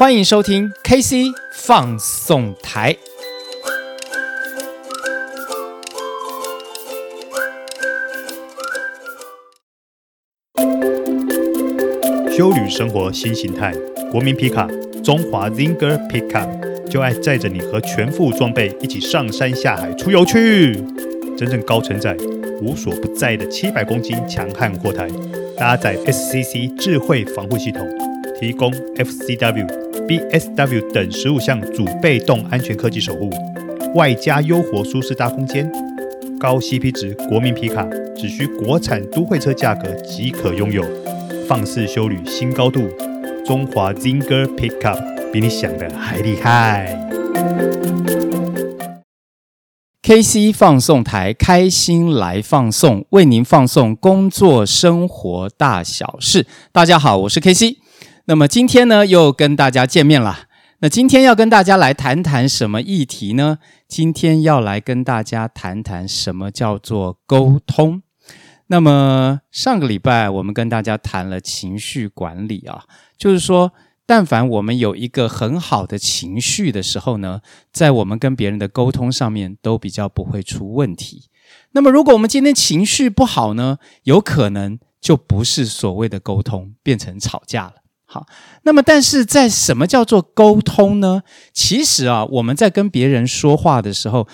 欢迎收听 KC 放送台。休旅生活新形态，国民皮卡中华 Zinger Pickup 就爱载着你和全副装备一起上山下海出游去。真正高承载、无所不在的七百公斤强悍货台，搭载 SCC 智慧防护系统，提供 FCW、BSW 等十五项主被动安全科技守护，外加优活舒适大空间，高 CP 值国民皮卡，只需国产都会车价格即可拥有，放肆修旅新高度，中华 Zinger Pickup 比你想的还厉害。KC 放送台，开心来放送，为您放送工作生活大小事。大家好，我是 KC。那么今天呢，又跟大家见面了。那今天要跟大家来谈谈什么议题呢？今天要来跟大家谈谈什么叫做沟通。那么上个礼拜我们跟大家谈了情绪管理啊，就是说。但凡我们有一个很好的情绪的时候呢，在我们跟别人的沟通上面都比较不会出问题。那么，如果我们今天情绪不好呢，有可能就不是所谓的沟通，变成吵架了。好，那么但是在什么叫做沟通呢？其实啊，我们在跟别人说话的时候，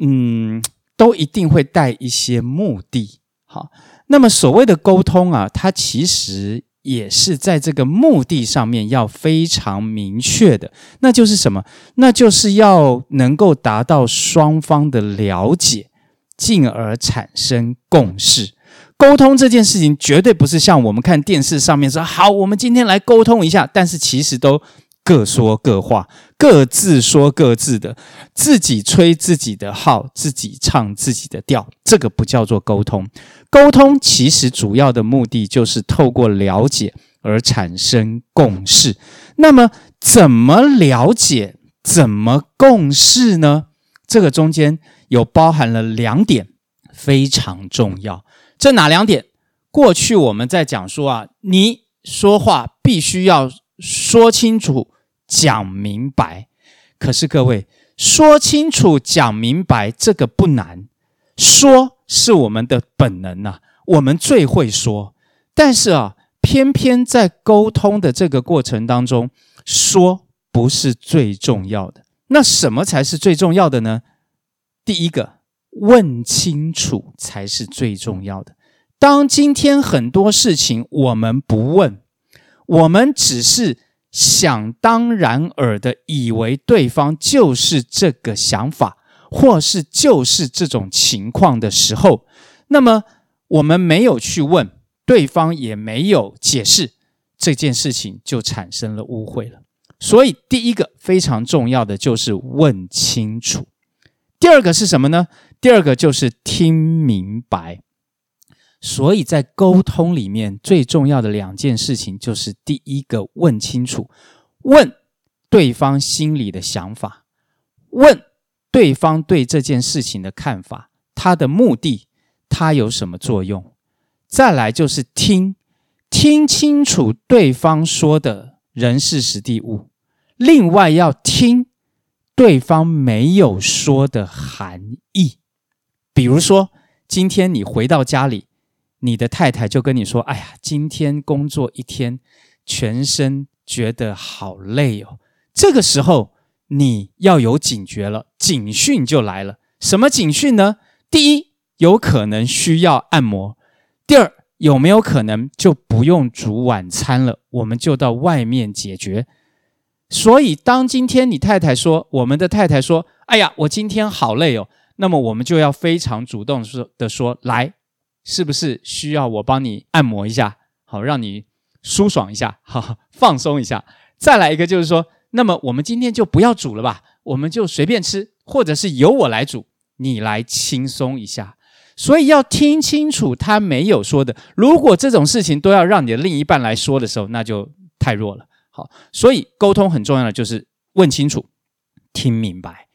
嗯，都一定会带一些目的。好，那么所谓的沟通啊，它其实。也是在这个目的上面要非常明确的，那就是什么？那就是要能够达到双方的了解，进而产生共识。沟通这件事情绝对不是像我们看电视上面说“好，我们今天来沟通一下”，但是其实都。各说各话，各自说各自的，自己吹自己的号，自己唱自己的调，这个不叫做沟通。沟通其实主要的目的就是透过了解而产生共识。那么，怎么了解，怎么共识呢？这个中间有包含了两点，非常重要。这哪两点？过去我们在讲说啊，你说话必须要说清楚。讲明白，可是各位说清楚、讲明白这个不难，说是我们的本能呐，我们最会说。但是啊，偏偏在沟通的这个过程当中，说不是最重要的。那什么才是最重要的呢？第一个，问清楚才是最重要的。当今天很多事情我们不问，我们只是。想当然尔的以为对方就是这个想法，或是就是这种情况的时候，那么我们没有去问，对方也没有解释，这件事情就产生了误会了。所以第一个非常重要的就是问清楚，第二个是什么呢？第二个就是听明白。所以在沟通里面最重要的两件事情，就是第一个问清楚，问对方心里的想法，问对方对这件事情的看法，他的目的，他有什么作用？再来就是听，听清楚对方说的人事时地物，另外要听对方没有说的含义。比如说，今天你回到家里。你的太太就跟你说：“哎呀，今天工作一天，全身觉得好累哦。”这个时候你要有警觉了，警讯就来了。什么警讯呢？第一，有可能需要按摩；第二，有没有可能就不用煮晚餐了，我们就到外面解决。所以，当今天你太太说，我们的太太说：“哎呀，我今天好累哦。”那么我们就要非常主动说的说：“来。”是不是需要我帮你按摩一下，好让你舒爽一下，好放松一下？再来一个就是说，那么我们今天就不要煮了吧，我们就随便吃，或者是由我来煮，你来轻松一下。所以要听清楚他没有说的。如果这种事情都要让你的另一半来说的时候，那就太弱了。好，所以沟通很重要的就是问清楚、听明白。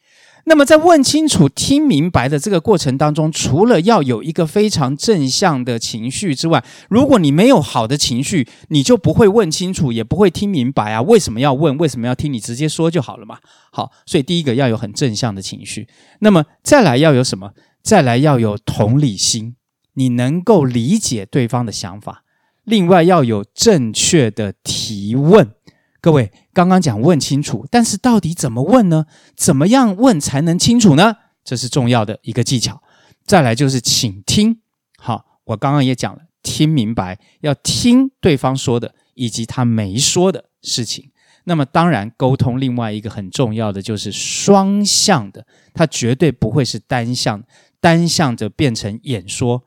那么在问清楚、听明白的这个过程当中，除了要有一个非常正向的情绪之外，如果你没有好的情绪，你就不会问清楚，也不会听明白啊。为什么要问？为什么要听？你直接说就好了嘛。好，所以第一个要有很正向的情绪。那么再来要有什么？再来要有同理心，你能够理解对方的想法。另外要有正确的提问。各位刚刚讲问清楚，但是到底怎么问呢？怎么样问才能清楚呢？这是重要的一个技巧。再来就是倾听。好，我刚刚也讲了，听明白，要听对方说的以及他没说的事情。那么当然，沟通另外一个很重要的就是双向的，它绝对不会是单向，单向的变成演说、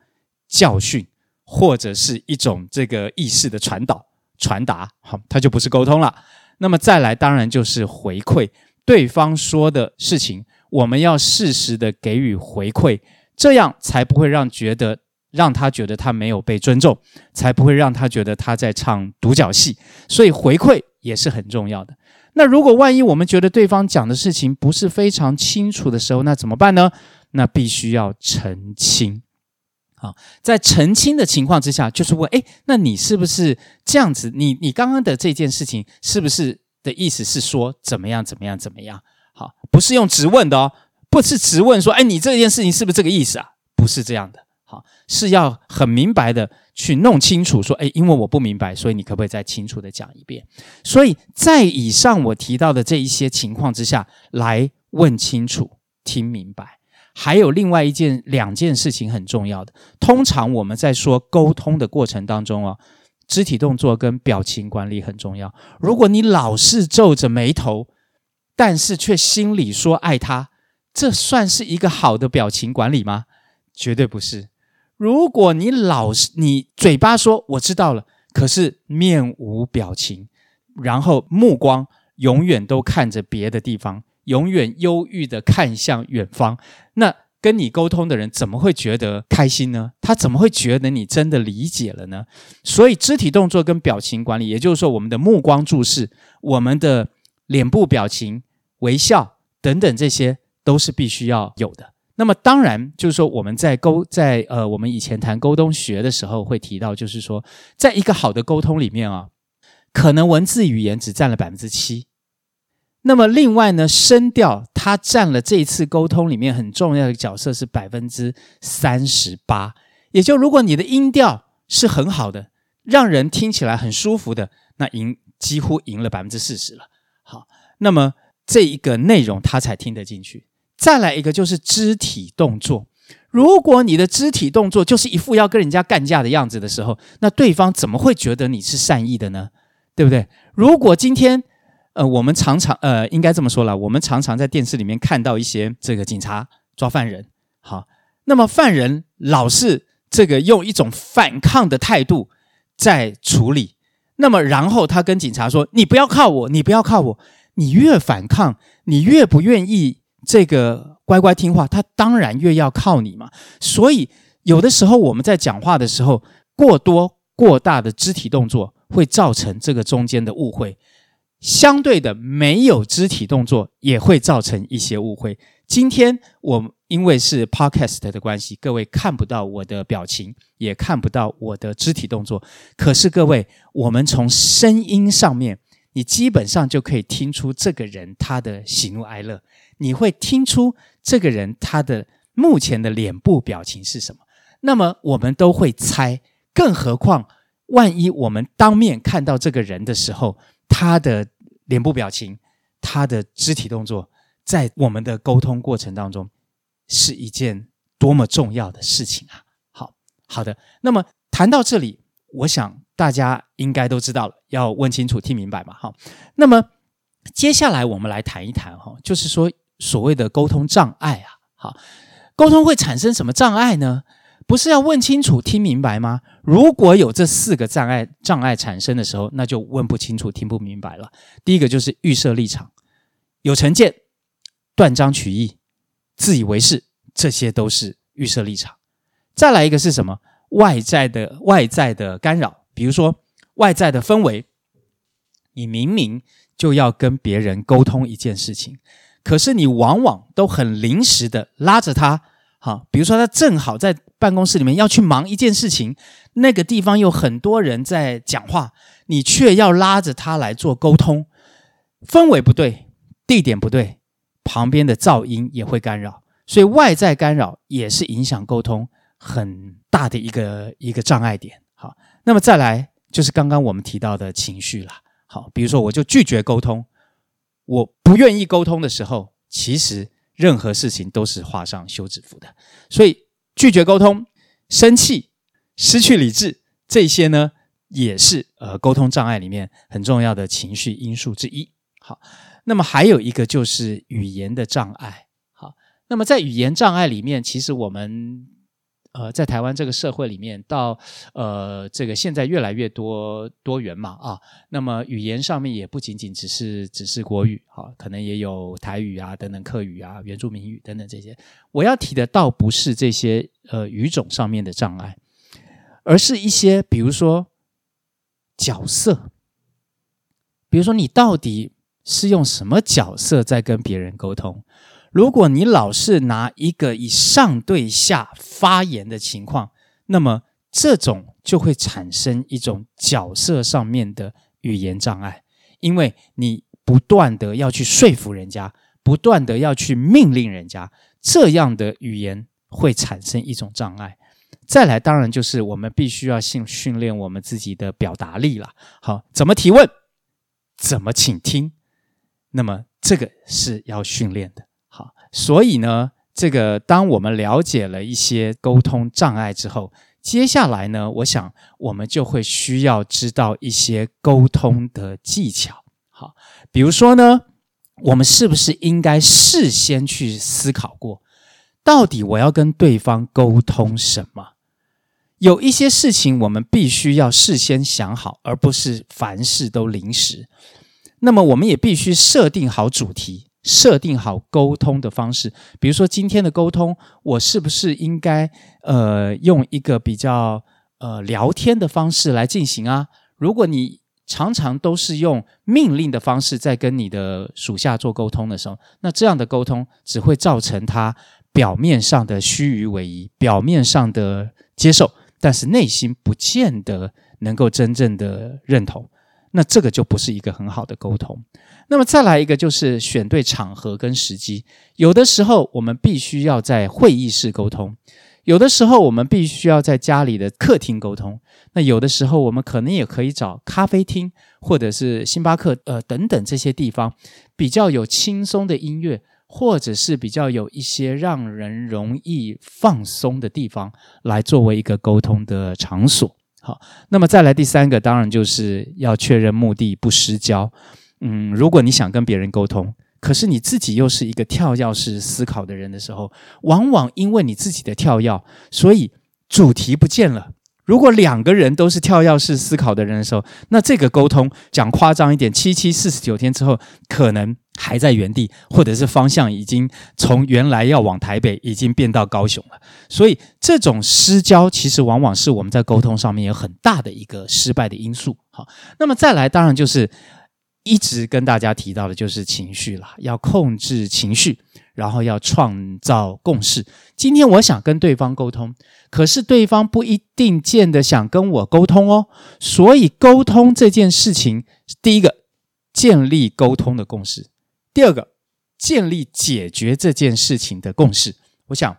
教训，或者是一种这个意识的传导。传达好，它就不是沟通了。那么再来，当然就是回馈对方说的事情，我们要适时的给予回馈，这样才不会让觉得让他觉得他没有被尊重，才不会让他觉得他在唱独角戏。所以回馈也是很重要的。那如果万一我们觉得对方讲的事情不是非常清楚的时候，那怎么办呢？那必须要澄清。啊，在澄清的情况之下，就是问：诶，那你是不是这样子？你你刚刚的这件事情，是不是的意思是说怎么样怎么样怎么样？好，不是用质问的哦，不是质问说：诶，你这件事情是不是这个意思啊？不是这样的，好，是要很明白的去弄清楚，说：诶，因为我不明白，所以你可不可以再清楚的讲一遍？所以在以上我提到的这一些情况之下，来问清楚、听明白。还有另外一件、两件事情很重要的。通常我们在说沟通的过程当中啊，肢体动作跟表情管理很重要。如果你老是皱着眉头，但是却心里说爱他，这算是一个好的表情管理吗？绝对不是。如果你老是你嘴巴说我知道了，可是面无表情，然后目光永远都看着别的地方。永远忧郁地看向远方，那跟你沟通的人怎么会觉得开心呢？他怎么会觉得你真的理解了呢？所以，肢体动作跟表情管理，也就是说，我们的目光注视、我们的脸部表情、微笑等等，这些都是必须要有的。那么，当然就是说，我们在沟在呃，我们以前谈沟通学的时候会提到，就是说，在一个好的沟通里面啊，可能文字语言只占了百分之七。那么另外呢，声调它占了这一次沟通里面很重要的角色是百分之三十八，也就如果你的音调是很好的，让人听起来很舒服的，那赢几乎赢了百分之四十了。好，那么这一个内容他才听得进去。再来一个就是肢体动作，如果你的肢体动作就是一副要跟人家干架的样子的时候，那对方怎么会觉得你是善意的呢？对不对？如果今天。呃，我们常常呃，应该这么说了，我们常常在电视里面看到一些这个警察抓犯人，好，那么犯人老是这个用一种反抗的态度在处理，那么然后他跟警察说：“你不要靠我，你不要靠我，你越反抗，你越不愿意这个乖乖听话，他当然越要靠你嘛。”所以有的时候我们在讲话的时候，过多过大的肢体动作会造成这个中间的误会。相对的，没有肢体动作也会造成一些误会。今天我因为是 podcast 的关系，各位看不到我的表情，也看不到我的肢体动作。可是各位，我们从声音上面，你基本上就可以听出这个人他的喜怒哀乐，你会听出这个人他的目前的脸部表情是什么。那么我们都会猜，更何况万一我们当面看到这个人的时候，他的脸部表情，他的肢体动作，在我们的沟通过程当中，是一件多么重要的事情啊！好好的，那么谈到这里，我想大家应该都知道了，要问清楚、听明白嘛。好，那么接下来我们来谈一谈哈，就是说所谓的沟通障碍啊。好，沟通会产生什么障碍呢？不是要问清楚、听明白吗？如果有这四个障碍障碍产生的时候，那就问不清楚、听不明白了。第一个就是预设立场、有成见、断章取义、自以为是，这些都是预设立场。再来一个是什么？外在的外在的干扰，比如说外在的氛围，你明明就要跟别人沟通一件事情，可是你往往都很临时的拉着他，好，比如说他正好在办公室里面要去忙一件事情，那个地方有很多人在讲话，你却要拉着他来做沟通，氛围不对，地点不对，旁边的噪音也会干扰，所以外在干扰也是影响沟通很大的一个一个障碍点。好，那么再来就是刚刚我们提到的情绪了。好，比如说我就拒绝沟通。我不愿意沟通的时候，其实任何事情都是画上休止符的。所以拒绝沟通、生气、失去理智，这些呢，也是呃沟通障碍里面很重要的情绪因素之一。好，那么还有一个就是语言的障碍。好，那么在语言障碍里面，其实我们。呃，在台湾这个社会里面，到呃这个现在越来越多多元嘛啊，那么语言上面也不仅仅只是只是国语啊，可能也有台语啊等等客语啊、原住民语等等这些。我要提的倒不是这些呃语种上面的障碍，而是一些比如说角色，比如说你到底是用什么角色在跟别人沟通？如果你老是拿一个以上对下发言的情况，那么这种就会产生一种角色上面的语言障碍，因为你不断的要去说服人家，不断的要去命令人家，这样的语言会产生一种障碍。再来，当然就是我们必须要训训练我们自己的表达力了。好，怎么提问，怎么倾听，那么这个是要训练的。好，所以呢，这个当我们了解了一些沟通障碍之后，接下来呢，我想我们就会需要知道一些沟通的技巧。好，比如说呢，我们是不是应该事先去思考过，到底我要跟对方沟通什么？有一些事情我们必须要事先想好，而不是凡事都临时。那么，我们也必须设定好主题。设定好沟通的方式，比如说今天的沟通，我是不是应该呃用一个比较呃聊天的方式来进行啊？如果你常常都是用命令的方式在跟你的属下做沟通的时候，那这样的沟通只会造成他表面上的虚与委蛇，表面上的接受，但是内心不见得能够真正的认同。那这个就不是一个很好的沟通。那么再来一个就是选对场合跟时机。有的时候我们必须要在会议室沟通，有的时候我们必须要在家里的客厅沟通。那有的时候我们可能也可以找咖啡厅或者是星巴克呃等等这些地方，比较有轻松的音乐，或者是比较有一些让人容易放松的地方，来作为一个沟通的场所。好，那么再来第三个，当然就是要确认目的，不失焦。嗯，如果你想跟别人沟通，可是你自己又是一个跳跃式思考的人的时候，往往因为你自己的跳跃，所以主题不见了。如果两个人都是跳跃式思考的人的时候，那这个沟通讲夸张一点，七七四十九天之后，可能还在原地，或者是方向已经从原来要往台北，已经变到高雄了。所以这种失焦，其实往往是我们在沟通上面有很大的一个失败的因素。好，那么再来，当然就是。一直跟大家提到的就是情绪了，要控制情绪，然后要创造共识。今天我想跟对方沟通，可是对方不一定见得想跟我沟通哦。所以沟通这件事情，第一个建立沟通的共识，第二个建立解决这件事情的共识。我想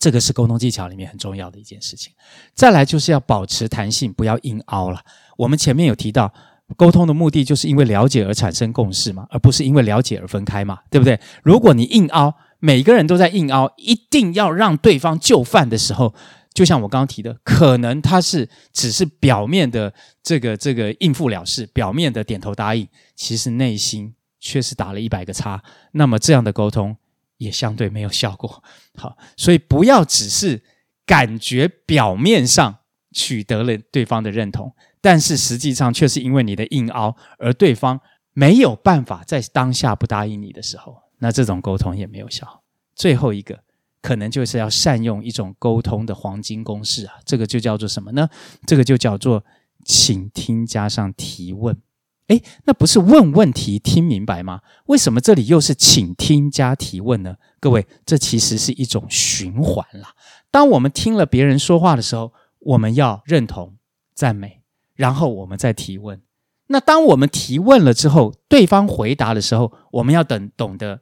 这个是沟通技巧里面很重要的一件事情。再来就是要保持弹性，不要硬凹了。我们前面有提到。沟通的目的就是因为了解而产生共识嘛，而不是因为了解而分开嘛，对不对？如果你硬凹，每个人都在硬凹，一定要让对方就范的时候，就像我刚刚提的，可能他是只是表面的这个这个应付了事，表面的点头答应，其实内心却是打了一百个叉。那么这样的沟通也相对没有效果。好，所以不要只是感觉表面上取得了对方的认同。但是实际上却是因为你的硬凹，而对方没有办法在当下不答应你的时候，那这种沟通也没有效。最后一个可能就是要善用一种沟通的黄金公式啊，这个就叫做什么呢？这个就叫做请听加上提问。哎，那不是问问题听明白吗？为什么这里又是倾听加提问呢？各位，这其实是一种循环啦。当我们听了别人说话的时候，我们要认同、赞美，然后我们再提问。那当我们提问了之后，对方回答的时候，我们要等懂得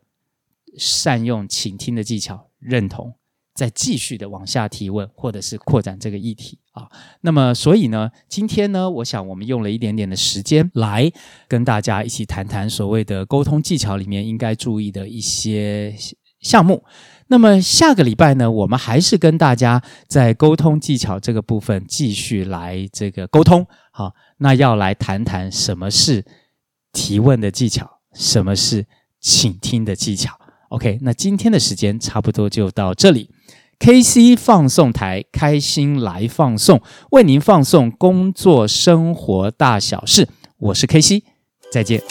善用倾听的技巧，认同。再继续的往下提问，或者是扩展这个议题啊。那么，所以呢，今天呢，我想我们用了一点点的时间来跟大家一起谈谈所谓的沟通技巧里面应该注意的一些项目。那么下个礼拜呢，我们还是跟大家在沟通技巧这个部分继续来这个沟通。好，那要来谈谈什么是提问的技巧，什么是倾听的技巧。OK，那今天的时间差不多就到这里。KC 放送台，开心来放送，为您放送工作生活大小事。我是 KC，再见。